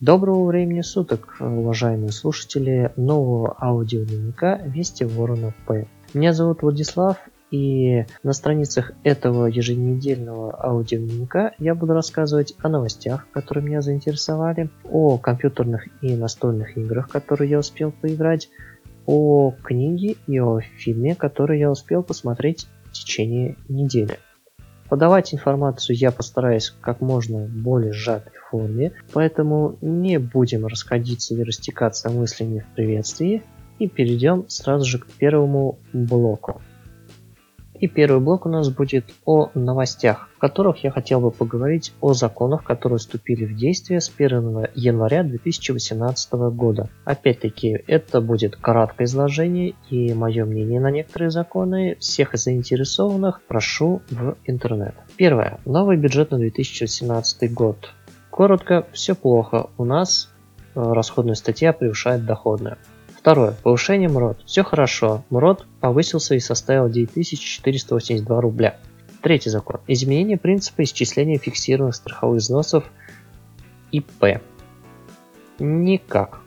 Доброго времени суток, уважаемые слушатели нового аудиодневника Вести Ворона П. Меня зовут Владислав, и на страницах этого еженедельного аудиодневника я буду рассказывать о новостях, которые меня заинтересовали, о компьютерных и настольных играх, которые я успел поиграть, о книге и о фильме, который я успел посмотреть в течение недели. Подавать информацию я постараюсь как можно более сжатой форме, поэтому не будем расходиться и растекаться мыслями в приветствии и перейдем сразу же к первому блоку. И первый блок у нас будет о новостях, в которых я хотел бы поговорить о законах, которые вступили в действие с 1 января 2018 года. Опять-таки, это будет краткое изложение и мое мнение на некоторые законы. Всех заинтересованных прошу в интернет. Первое. Новый бюджет на 2018 год. Коротко, все плохо. У нас э, расходная статья превышает доходную. Второе. Повышение МРОД. Все хорошо. МРОД повысился и составил 9482 рубля. Третий закон. Изменение принципа исчисления фиксированных страховых взносов ИП. Никак.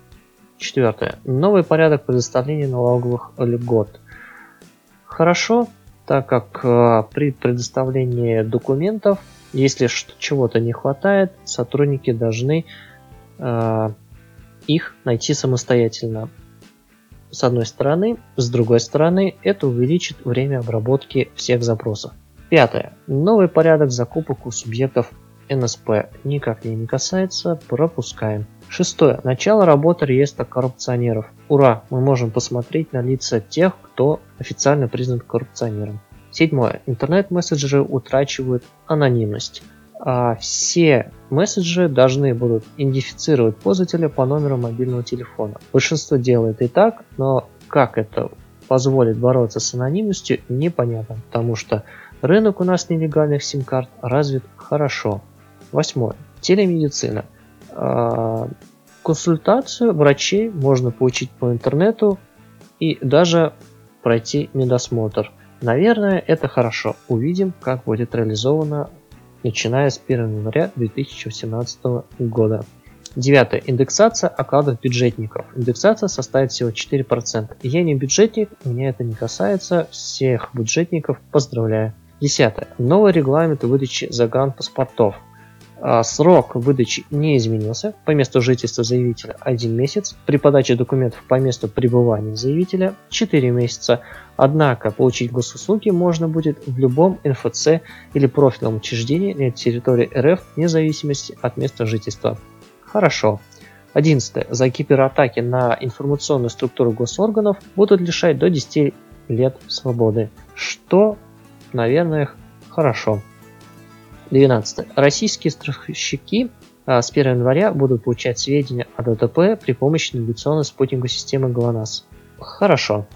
Четвертое. Новый порядок предоставления налоговых льгот. Хорошо, так как э, при предоставлении документов, если чего-то не хватает, сотрудники должны э, их найти самостоятельно с одной стороны, с другой стороны, это увеличит время обработки всех запросов. Пятое. Новый порядок закупок у субъектов НСП никак не касается, пропускаем. Шестое. Начало работы реестра коррупционеров. Ура! Мы можем посмотреть на лица тех, кто официально признан коррупционером. Седьмое. Интернет-мессенджеры утрачивают анонимность все месседжи должны будут идентифицировать пользователя по номеру мобильного телефона. Большинство делает и так, но как это позволит бороться с анонимностью, непонятно, потому что рынок у нас нелегальных сим-карт развит хорошо. Восьмое. Телемедицина. А, консультацию врачей можно получить по интернету и даже пройти медосмотр. Наверное, это хорошо. Увидим, как будет реализовано начиная с 1 января 2018 года. Девятое. Индексация окладов бюджетников. Индексация составит всего 4%. Я не бюджетник, меня это не касается. Всех бюджетников поздравляю. Десятое. Новый регламент выдачи загранпаспортов. А, срок выдачи не изменился. По месту жительства заявителя 1 месяц. При подаче документов по месту пребывания заявителя 4 месяца. Однако получить госуслуги можно будет в любом НФЦ или профильном учреждении на территории РФ вне зависимости от места жительства. Хорошо. 11. За кибератаки на информационную структуру госорганов будут лишать до 10 лет свободы. Что, наверное, хорошо. 12. Российские страховщики а, с 1 января будут получать сведения о ДТП при помощи навигационной спутниковой системы ГЛОНАСС. Хорошо.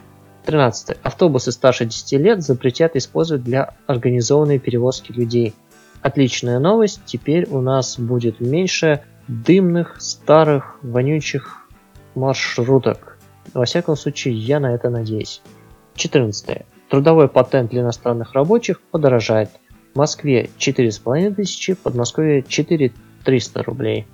13. Автобусы старше 10 лет запретят использовать для организованной перевозки людей. Отличная новость, теперь у нас будет меньше дымных, старых, вонючих маршруток. Во всяком случае, я на это надеюсь. 14. Трудовой патент для иностранных рабочих подорожает. Москве 4,5 тысячи, Подмосковье 4300 рублей.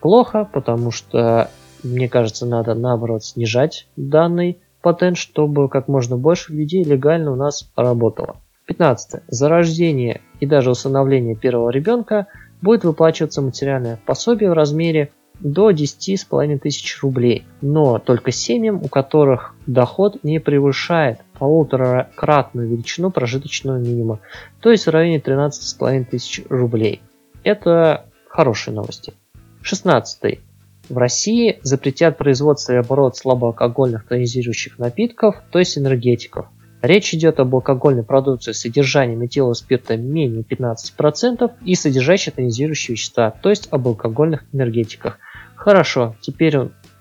Плохо, потому что, мне кажется, надо наоборот снижать данный патент, чтобы как можно больше людей легально у нас работало. 15. За рождение и даже усыновление первого ребенка будет выплачиваться материальное пособие в размере до 10,5 тысяч рублей, но только семьям, у которых доход не превышает полуторакратную величину прожиточного минимума, то есть в районе 13,5 тысяч рублей. Это хорошие новости. 16. В России запретят производство и оборот слабоалкогольных тонизирующих напитков, то есть энергетиков. Речь идет об алкогольной продукции с содержанием этилового спирта менее 15% и содержащей тонизирующие вещества, то есть об алкогольных энергетиках. Хорошо, теперь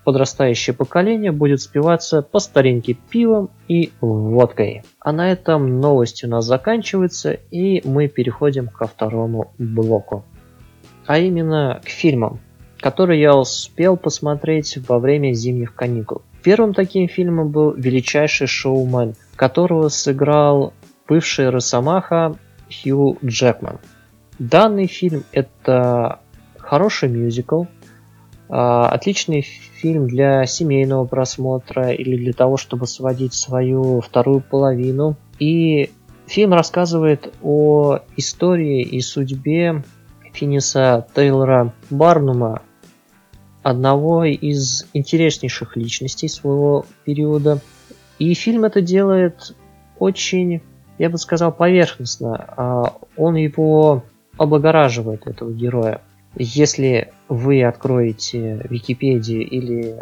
подрастающее поколение будет спиваться по старинке пивом и водкой. А на этом новости у нас заканчиваются и мы переходим ко второму блоку. А именно к фильмам, которые я успел посмотреть во время зимних каникул. Первым таким фильмом был «Величайший шоумен», которого сыграл бывший Росомаха Хью Джекман. Данный фильм это хороший мюзикл, отличный фильм для семейного просмотра или для того, чтобы сводить свою вторую половину. И фильм рассказывает о истории и судьбе Финиса Тейлора Барнума, одного из интереснейших личностей своего периода. И фильм это делает очень, я бы сказал, поверхностно. А он его облагораживает, этого героя. Если вы откроете Википедию или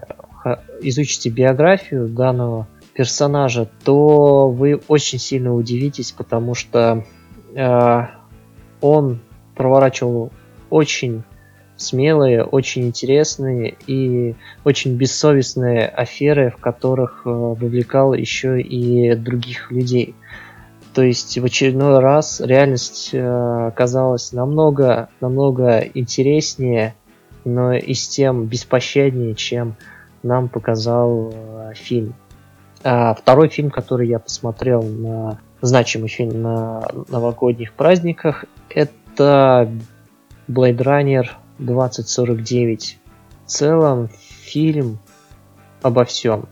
изучите биографию данного персонажа, то вы очень сильно удивитесь, потому что э, он проворачивал очень смелые, очень интересные и очень бессовестные аферы, в которых э, вовлекал еще и других людей. То есть в очередной раз реальность э, казалась намного, намного интереснее, но и с тем беспощаднее, чем нам показал э, фильм. А второй фильм, который я посмотрел на значимый фильм на новогодних праздниках, это Blade Runner 2049. В целом фильм обо всем.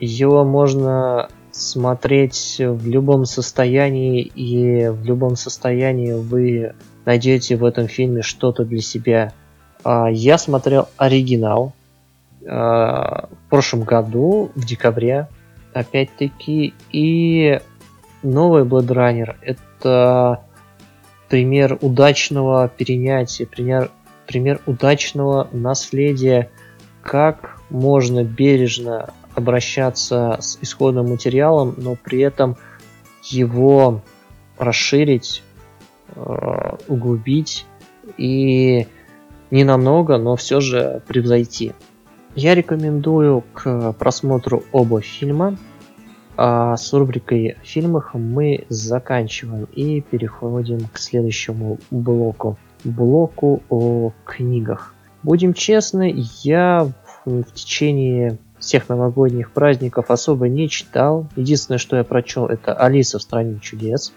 Его можно смотреть в любом состоянии, и в любом состоянии вы найдете в этом фильме что-то для себя. А, я смотрел оригинал а, в прошлом году, в декабре, опять-таки, и новый Blade Runner это пример удачного перенятия, пример, пример удачного наследия, как можно бережно обращаться с исходным материалом, но при этом его расширить, э, углубить и не намного, но все же превзойти. Я рекомендую к просмотру оба фильма. А с рубрикой о фильмах мы заканчиваем и переходим к следующему блоку. Блоку о книгах. Будем честны, я в течение всех новогодних праздников особо не читал. Единственное, что я прочел, это Алиса в стране чудес,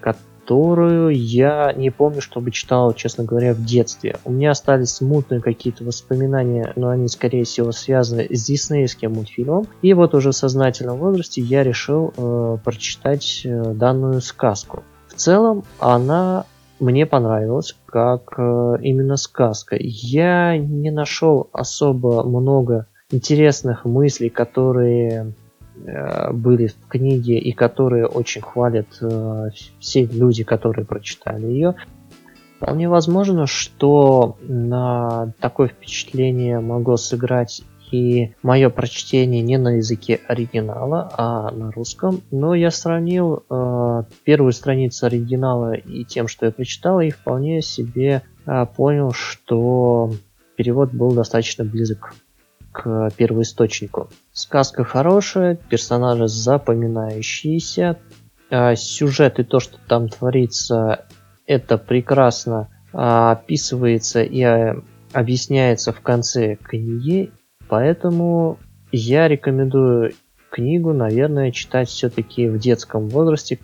которую я не помню, чтобы читал, честно говоря, в детстве. У меня остались смутные какие-то воспоминания, но они, скорее всего, связаны с диснеевским мультфильмом. И вот уже в сознательном возрасте я решил э, прочитать э, данную сказку. В целом, она мне понравилась как э, именно сказка. Я не нашел особо много интересных мыслей, которые э, были в книге и которые очень хвалят э, все люди, которые прочитали ее. Вполне возможно, что на такое впечатление могло сыграть и мое прочтение не на языке оригинала, а на русском. Но я сравнил э, первую страницу оригинала и тем, что я прочитал, и вполне себе э, понял, что перевод был достаточно близок к первоисточнику. Сказка хорошая, персонажи запоминающиеся, а сюжет и то, что там творится, это прекрасно а, описывается и а, объясняется в конце книги, поэтому я рекомендую книгу, наверное, читать все-таки в детском возрасте,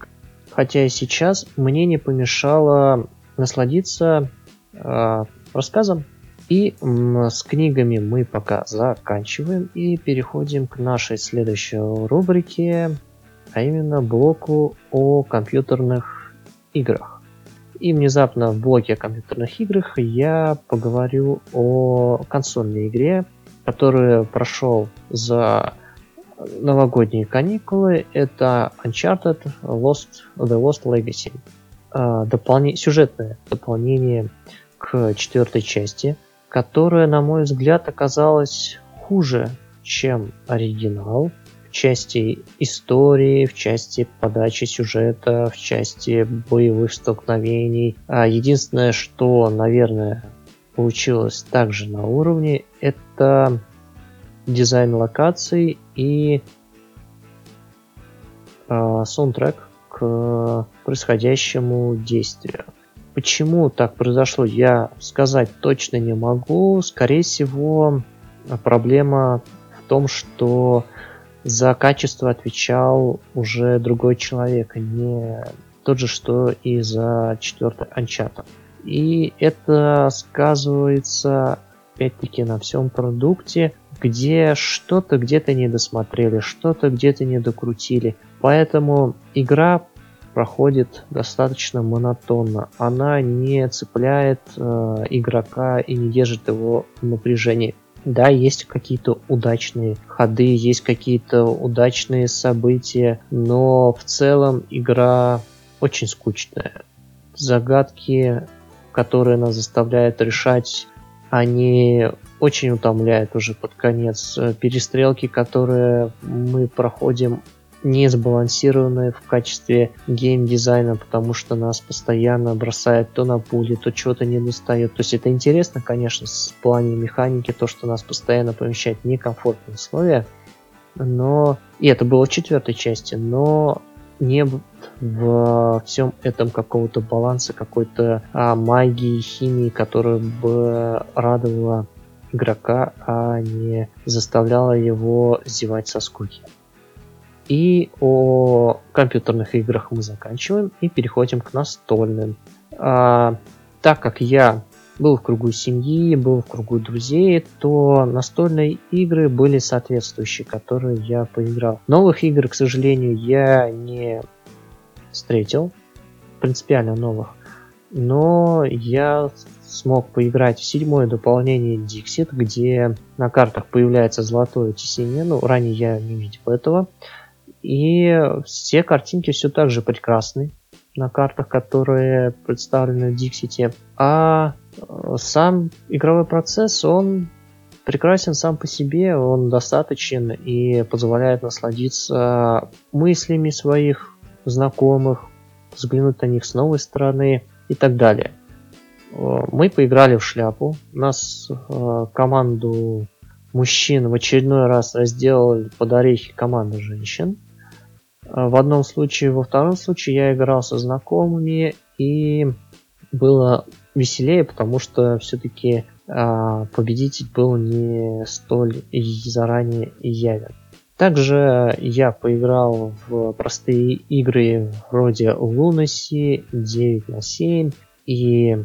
хотя и сейчас мне не помешало насладиться э, рассказом и с книгами мы пока заканчиваем и переходим к нашей следующей рубрике, а именно блоку о компьютерных играх. И внезапно в блоке о компьютерных играх я поговорю о консольной игре, которую прошел за новогодние каникулы. Это Uncharted Lost, The Lost Legacy. А, дополне... Сюжетное дополнение к четвертой части – которая, на мой взгляд, оказалась хуже, чем оригинал в части истории, в части подачи сюжета, в части боевых столкновений. А единственное, что, наверное, получилось также на уровне, это дизайн локаций и э, саундтрек к происходящему действию. Почему так произошло, я сказать точно не могу. Скорее всего, проблема в том, что за качество отвечал уже другой человек, а не тот же, что и за четвертый Uncharted. И это сказывается опять-таки на всем продукте, где что-то где-то не досмотрели, что-то где-то не докрутили. Поэтому игра проходит достаточно монотонно. Она не цепляет э, игрока и не держит его в напряжении. Да, есть какие-то удачные ходы, есть какие-то удачные события, но в целом игра очень скучная. Загадки, которые нас заставляют решать, они очень утомляют уже под конец. Перестрелки, которые мы проходим, не сбалансированные в качестве геймдизайна, потому что нас постоянно бросает то на пули, то чего-то не достает. То есть это интересно, конечно, с плане механики, то, что нас постоянно помещает в некомфортные условия, но... И это было в четвертой части, но не в всем этом какого-то баланса, какой-то а, магии, химии, которая бы радовала игрока, а не заставляла его зевать со скуки. И о компьютерных играх мы заканчиваем и переходим к настольным. А, так как я был в кругу семьи, был в кругу друзей, то настольные игры были соответствующие, которые я поиграл. Новых игр, к сожалению, я не встретил, принципиально новых. Но я смог поиграть в седьмое дополнение Dixit, где на картах появляется золотое тесение. Ну, ранее я не видел этого. И все картинки все так же прекрасны на картах, которые представлены в Dixit. А э, сам игровой процесс, он прекрасен сам по себе, он достаточен и позволяет насладиться мыслями своих знакомых, взглянуть на них с новой стороны и так далее. Э, мы поиграли в шляпу. Нас э, команду мужчин в очередной раз разделали под орехи команду женщин. В одном случае, во втором случае я играл со знакомыми и было веселее, потому что все-таки э, победитель был не столь заранее явен. Также я поиграл в простые игры вроде Lunacy, 9 на 7 и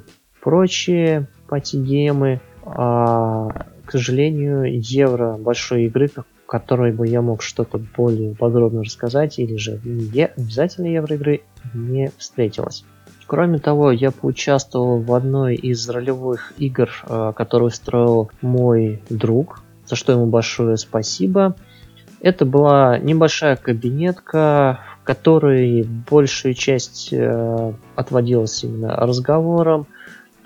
прочие пати-геймы. А, к сожалению, евро большой игры, которой бы я мог что-то более подробно рассказать, или же не обязательно евроигры, не встретилось. Кроме того, я поучаствовал в одной из ролевых игр, а, которую строил мой друг, за что ему большое спасибо. Это была небольшая кабинетка, в которой большую часть э, отводилась именно разговором,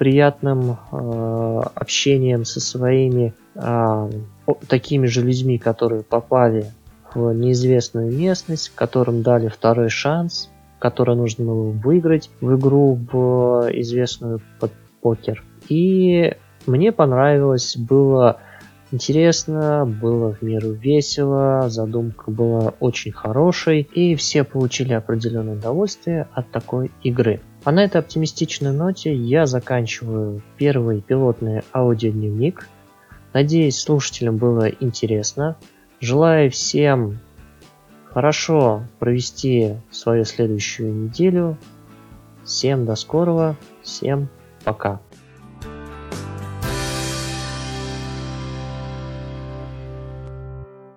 приятным э, общением со своими э, такими же людьми, которые попали в неизвестную местность, которым дали второй шанс, который нужно было выиграть в игру в известную под покер. И мне понравилось, было интересно, было в меру весело, задумка была очень хорошей, и все получили определенное удовольствие от такой игры. А на этой оптимистичной ноте я заканчиваю первый пилотный аудиодневник. Надеюсь, слушателям было интересно. Желаю всем хорошо провести свою следующую неделю. Всем до скорого, всем пока.